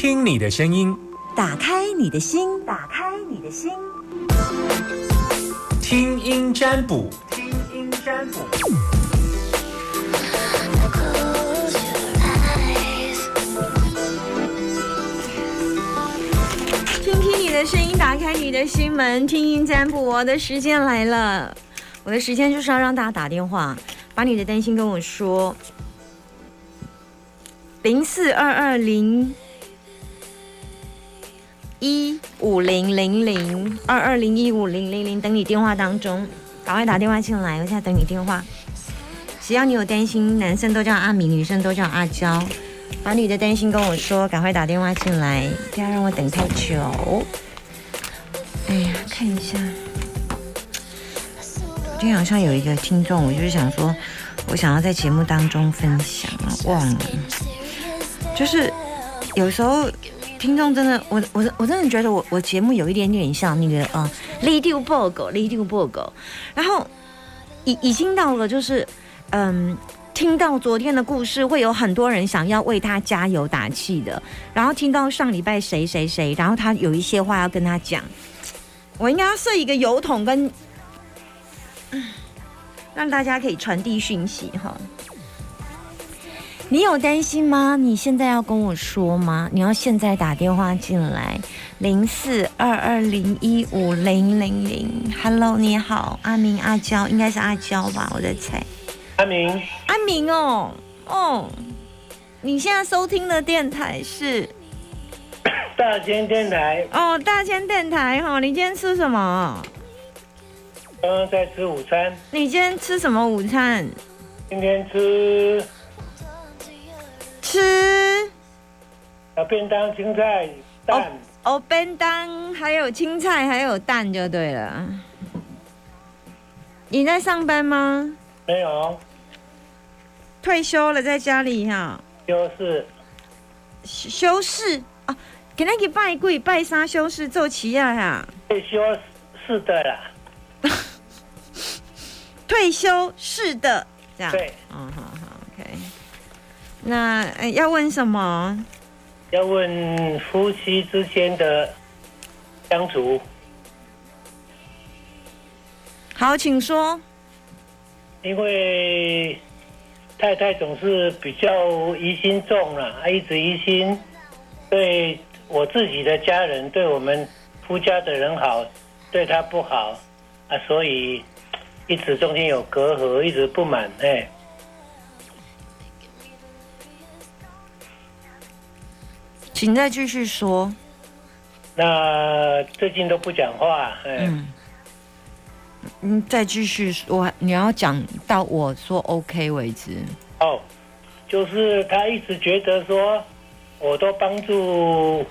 听听你的声音，打开你的心，打开你的心，听音占卜，听音占卜。听听你的声音，打开你的心门，听音占卜。我的时间来了，我的时间就是要让大家打电话，把你的担心跟我说。零四二二零一五零零零二二零一五零零零，等你电话当中，赶快打电话进来，我现在等你电话。只要你有担心，男生都叫阿米，女生都叫阿娇，把你的担心跟我说，赶快打电话进来，不要让我等太久。哎呀，看一下，昨天好像有一个听众，我就是想说，我想要在节目当中分享啊，忘了，就是有时候听众真的，我我我真的觉得我我节目有一点点像那个呃 Radio Bog Radio Bog，然后已已经到了就是嗯。听到昨天的故事，会有很多人想要为他加油打气的。然后听到上礼拜谁谁谁，然后他有一些话要跟他讲，我应该要设一个油桶跟，让大家可以传递讯息哈。你有担心吗？你现在要跟我说吗？你要现在打电话进来，零四二二零一五零零零。Hello，你好，阿明阿娇，应该是阿娇吧？我在猜。阿明，阿明哦，哦，你现在收听的电台是大千电台。哦，大千电台哈。你今天吃什么？刚刚在吃午餐。你今天吃什么午餐？今天吃吃啊便当、青菜、蛋。哦，便当还有青菜还有蛋就对了。你在上班吗？没有。退休了，在家里哈。休息。休息啊，给那个拜跪拜三休息做齐啊哈。退休是的啦。退休是的，这样。对。嗯。那要问什么？要问夫妻之间的相处。好，请说。因为。太太总是比较疑心重了，啊一直疑心对我自己的家人，对我们夫家的人好，对他不好啊，所以一直中间有隔阂，一直不满哎。请再继续说。那最近都不讲话，嗯。嗯，再继续说，你要讲到我说 OK 为止。哦，就是他一直觉得说，我都帮助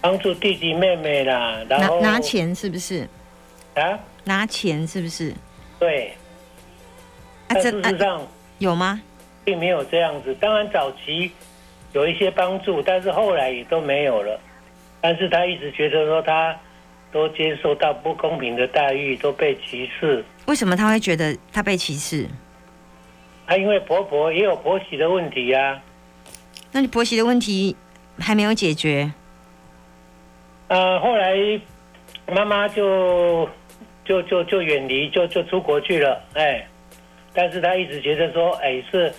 帮助弟弟妹妹啦，然后拿钱是不是？啊？拿钱是不是？对。但事实上有吗？并没有这样子。当然早期有一些帮助，但是后来也都没有了。但是他一直觉得说他。都接受到不公平的待遇，都被歧视。为什么他会觉得他被歧视？他因为婆婆也有婆媳的问题呀。那你婆媳的问题还没有解决？呃，后来妈妈就就就就远离，就就出国去了。哎，但是他一直觉得说，哎，是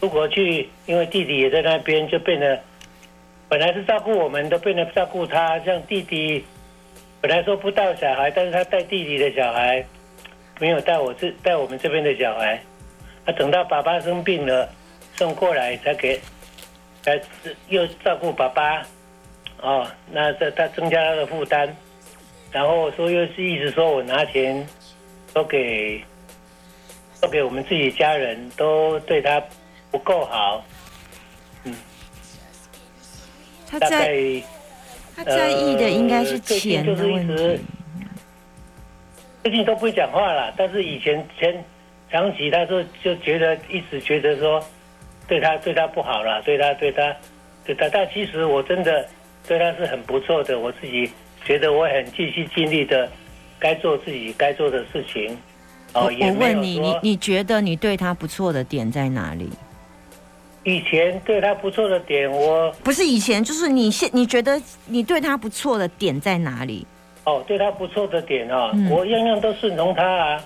出国去，因为弟弟也在那边，就变得本来是照顾我们，都变得照顾他，像弟弟。本来说不带小孩，但是他带弟弟的小孩，没有带我这带我们这边的小孩。他等到爸爸生病了，送过来才给，才又照顾爸爸。哦，那这他增加他的负担，然后说又是一直说我拿钱都给，都给我们自己家人，都对他不够好。嗯，他在。他在意的应该是钱的问题。最近都不会讲话了，但是以前前长期他说就觉得一直觉得说对他对他不好了，对他对他对他，但其实我真的对他是很不错的，我自己觉得我很尽心尽力的该做自己该做的事情。哦，我问你，你你觉得你对他不错的点在哪里？以前对他不错的点，我不是以前，就是你现你觉得你对他不错的点在哪里？哦对他不错的点哦，嗯。我样样都顺从他啊，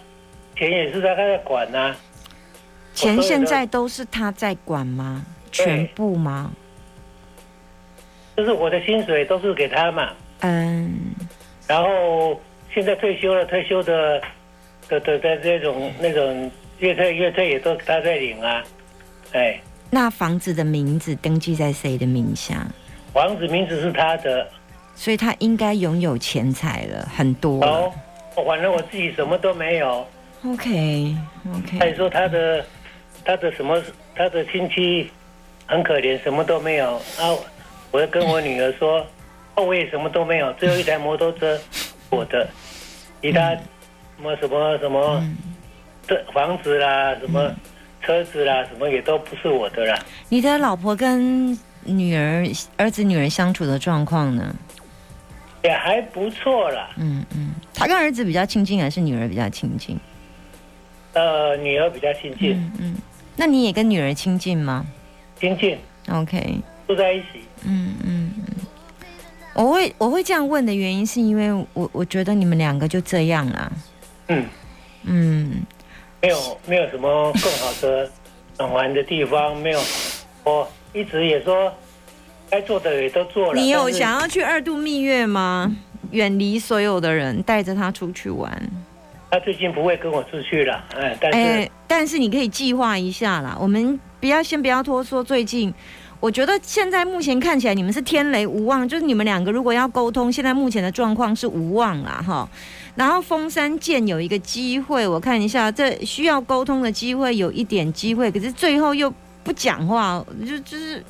钱也是他在管呐、啊，钱现在都是他在管吗？全部吗？就是我的薪水都是给他嘛，嗯，然后现在退休了，退休的的的的这种那种月退月退也都他在领啊，哎，那房子的名字登记在谁的名下？房子名字是他的，所以他应该拥有钱财了，很多。然了。后反正我自己什么都没有，OK 他 OK，也说他的他的什么他的亲戚很可怜，什么都没有。啊。我就跟我女儿说，哦，我也什么都没有，只有一台摩托车，我的，其他什么什么什么的房子啦，什么车子啦，什么也都不是我的啦。你的老婆跟女儿、儿子、女儿相处的状况呢？也还不错啦。嗯嗯，他跟儿子比较亲近，还是女儿比较亲近？呃，女儿比较亲近，嗯嗯，那你也跟女儿亲近吗亲近？OK，住在一起。嗯嗯嗯，我会我会这样问的原因，是因为我我觉得你们两个就这样啦。嗯，嗯，没有没有什么更好的转玩的地方，没有。我一直也说，该做的也都做了。你有想要去二度蜜月吗？远离所有的人，带着他出去玩。他最近不会跟我出去了，哎，但是、哎，但是你可以计划一下啦。我们不要先不要拖说最近。我觉得现在目前看起来你们是天雷无望，就是你们两个如果要沟通，现在目前的状况是无望啦哈。然后封山见有一个机会，我看一下，这需要沟通的机会有一点机会，可是最后又不讲话，就就是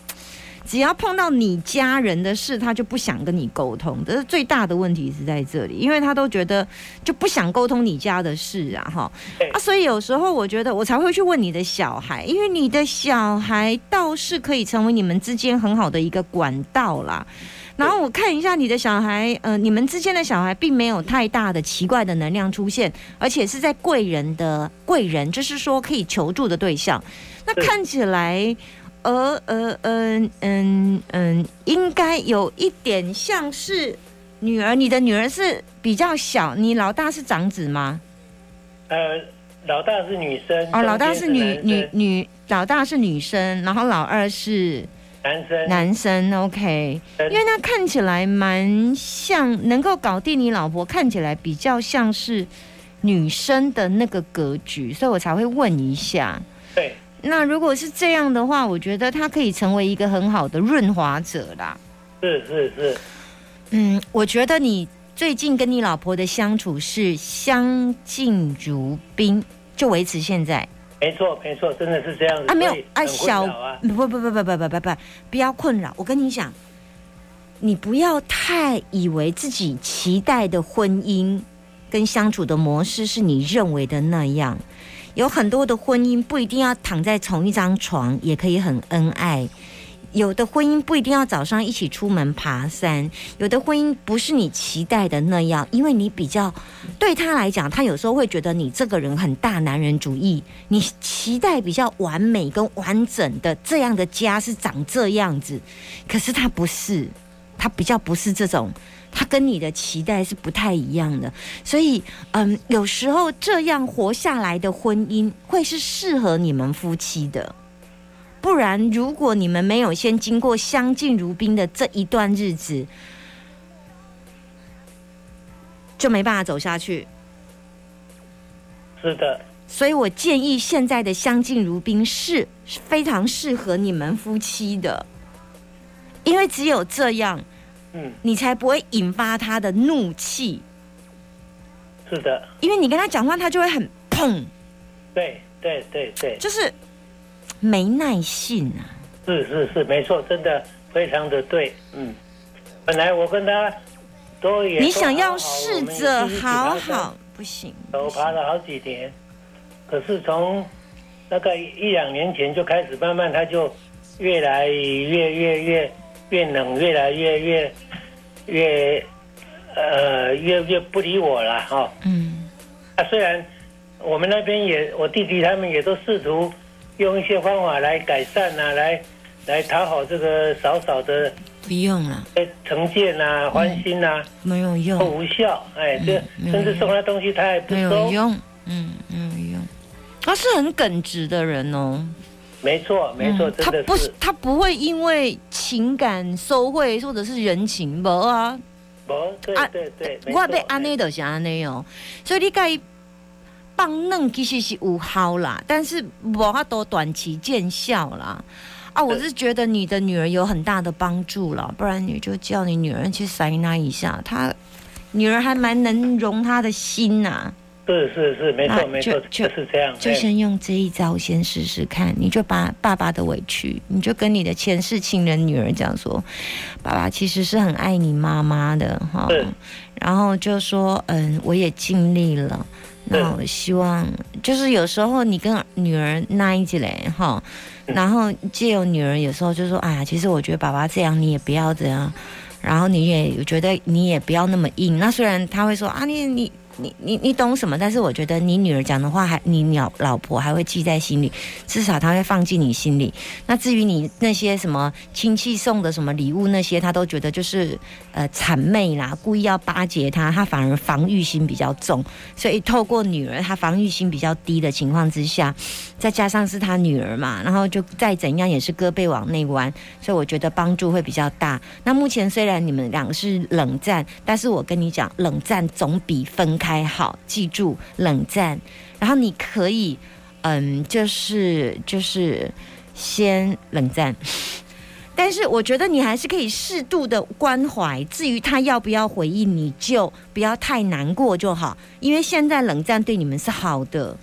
只要碰到你家人的事，他就不想跟你沟通，这是最大的问题是在这里，因为他都觉得就不想沟通你家的事啊哈。对啊，所以有时候我觉得我才会去问你的小孩，因为你的小孩倒是可以成为你们之间很好的一个管道啦。然后我看一下你的小孩，呃，你们之间的小孩并没有太大的奇怪的能量出现，而且是在贵人的贵人，就是说可以求助的对象。那看起来，呃呃嗯嗯嗯，应该有一点像是女儿。你的女儿是比较小，你老大是长子吗？呃，老大是女生，哦，老大是女女女，老大是女生，然后老二是男生，男生。OK，呃因为他看起来蛮像能够搞定你老婆，看起来比较像是女生的那个格局，所以我才会问一下。对，那如果是这样的话，我觉得他可以成为一个很好的润滑者啦。是是是，嗯，我觉得你最近跟你老婆的相处是相敬如宾，就维持现在。没错没错，真的是这样子啊，没有啊，小不不不不不不不不，不要困扰。我跟你讲，你不要太以为自己期待的婚姻跟相处的模式是你认为的那样。有很多的婚姻不一定要躺在同一张床，也可以很恩爱。有的婚姻不一定要早上一起出门爬山，有的婚姻不是你期待的那样，因为你比较对他来讲，他有时候会觉得你这个人很大男人主义，你期待比较完美跟完整的这样的家是长这样子，可是他不是，他比较不是这种，他跟你的期待是不太一样的，所以嗯，有时候这样活下来的婚姻会是适合你们夫妻的。不然，如果你们没有先经过相敬如宾的这一段日子，就没办法走下去。是的，所以我建议现在的相敬如宾是非常适合你们夫妻的，因为只有这样，嗯，你才不会引发他的怒气。是的，因为你跟他讲话，他就会很砰，对对对对，就是没耐性啊。是是是，没错，真的非常的对，嗯，本来我跟他都也你想要试着好好，不行，我爬了好几年，可是从大概一两年前就开始，慢慢他就越来越越越越冷，越来越越越呃越越不理我了哈、嗯。啊，虽然我们那边也，我弟弟他们也都试图用一些方法来改善啊，来来讨好这个嫂嫂的不用了，哎成见啊、欢心啊，没有都用，无效。哎，这嗯甚至送他东西他也不没有。用，嗯，没有用。他是很耿直的人哦，没错，没错，嗯他不真的是。他不会因为情感收贿或者是人情无啊，哦，对啊对对，没我错要安内就是安内哦，所以你该放嫩其实是有效啦，但是无法多短期见效啦。啊，我是觉得你的女儿有很大的帮助了，不然你就叫你女儿去塞那一下，她女儿还蛮能容她的心呐、是是是，没啊错没错，就就是这样。就哎先用这一招先试试看，你就把爸爸的委屈，你就跟你的前世情人女儿讲说，爸爸其实是很爱你妈妈的哈是，然后就说嗯，我也尽力了。那我希望，就是有时候你跟女儿那一起来哈，然后借由女儿有时候就说，哎呀，其实我觉得爸爸这样，你也不要这样，然后你也觉得你也不要那么硬。那虽然他会说啊，你你你你你懂什么？但是我觉得你女儿讲的话还你老老婆还会记在心里，至少她会放进你心里。那至于你那些什么亲戚送的什么礼物那些，她都觉得就是呃谄媚啦，故意要巴结她，她反而防御心比较重。所以透过女儿，她防御心比较低的情况之下，再加上是她女儿嘛，然后就再怎样也是胳膊往内弯，所以我觉得帮助会比较大。那目前虽然你们两个是冷战，但是我跟你讲，冷战总比分开还好，记住冷战。然后你可以，嗯，就是就是先冷战。但是我觉得你还是可以适度的关怀，至于他要不要回应，你就不要太难过就好。因为现在冷战对你们是好的，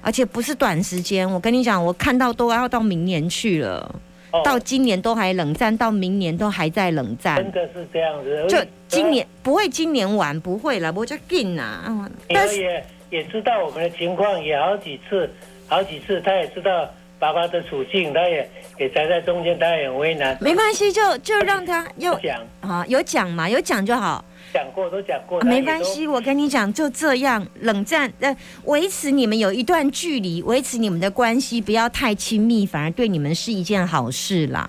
而且不是短时间。我跟你讲，我看到都要到明年去了，哦到今年都还冷战，到明年都还在冷战真。的是这样子。就今年不会，今年完不会了，我就紧呐。嗯女儿但是也也知道我们的情况，也好几次，好几次，他也知道爸爸的处境，他也也夹在中间，他也很为难。没关系，就就让他有讲啊有讲嘛，有讲就好。讲过都讲过，啊没关系，我跟你讲，就这样冷战，呃，维持你们有一段距离，维持你们的关系不要太亲密，反而对你们是一件好事啦。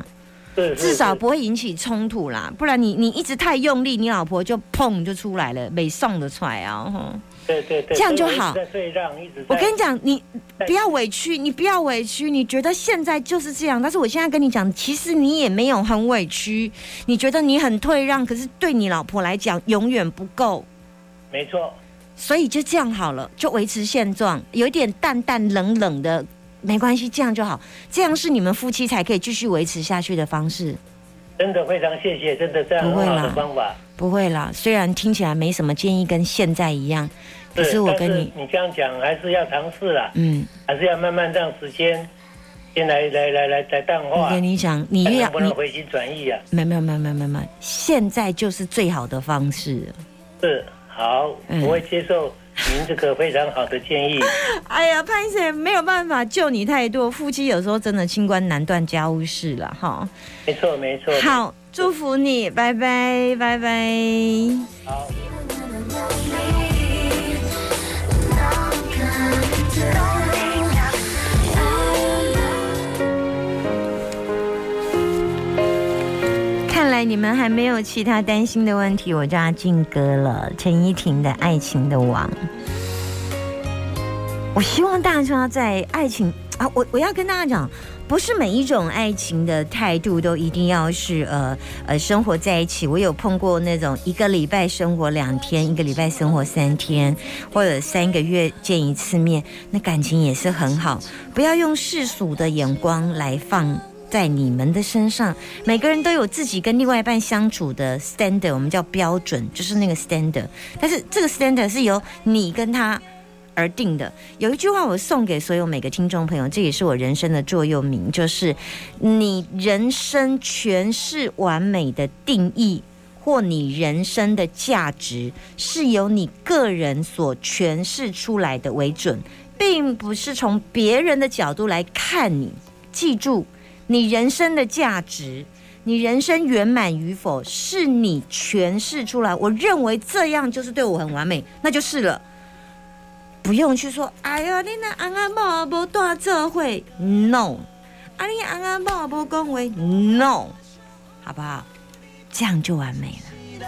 是至少不会引起冲突啦，不然你你一直太用力，你老婆就砰就出来了，没送得出来啊！吼对对对，这样就好我跟你讲，你不要委屈，你不要委屈，你觉得现在就是这样，但是我现在跟你讲，其实你也没有很委屈，你觉得你很退让，可是对你老婆来讲永远不够，没错，所以就这样好了，就维持现状，有一点淡淡冷冷的，没关系，这样就好，这样是你们夫妻才可以继续维持下去的方式。真的非常谢谢，真的这样很好不会啦的方法。不会啦，虽然听起来没什么建议，跟现在一样，可是我跟你，你这样讲还是要尝试啦，嗯，还是要慢慢让时间先来来来来来淡我化，跟你讲，你看越不能回心转意啊？没有没有没有没有没有现在就是最好的方式。是好，嗯我会接受您这个非常好的建议。哎呀，潘姐没有办法救你太多，夫妻有时候真的清官难断家务事了哈。没错没错，好，祝福你，拜拜拜拜。好。你们还没有其他担心的问题，我就要进歌了。陈依婷的《爱情的王》，我希望大家在爱情啊，我我要跟大家讲，不是每一种爱情的态度都一定要是呃呃生活在一起。我有碰过那种一个礼拜生活两天，一个礼拜生活三天，或者三个月见一次面，那感情也是很好。不要用世俗的眼光来放。在你们的身上，每个人都有自己跟另外一半相处的 standard，我们叫标准，就是那个 standard。但是这个 standard 是由你跟他而定的。有一句话我送给所有每个听众朋友，这也是我人生的座右铭，就是你人生诠释完美的定义。或你人生的价值是由你个人所诠释出来的为准，并不是从别人的角度来看你。记住，你人生的价值，你人生圆满与否，是你诠释出来。我认为这样就是对我很完美，那就是了。不用去说，哎呀，你那阿阿爸不大智慧，no；啊，你阿阿爸不恭维，no，好不好？这样就完美了。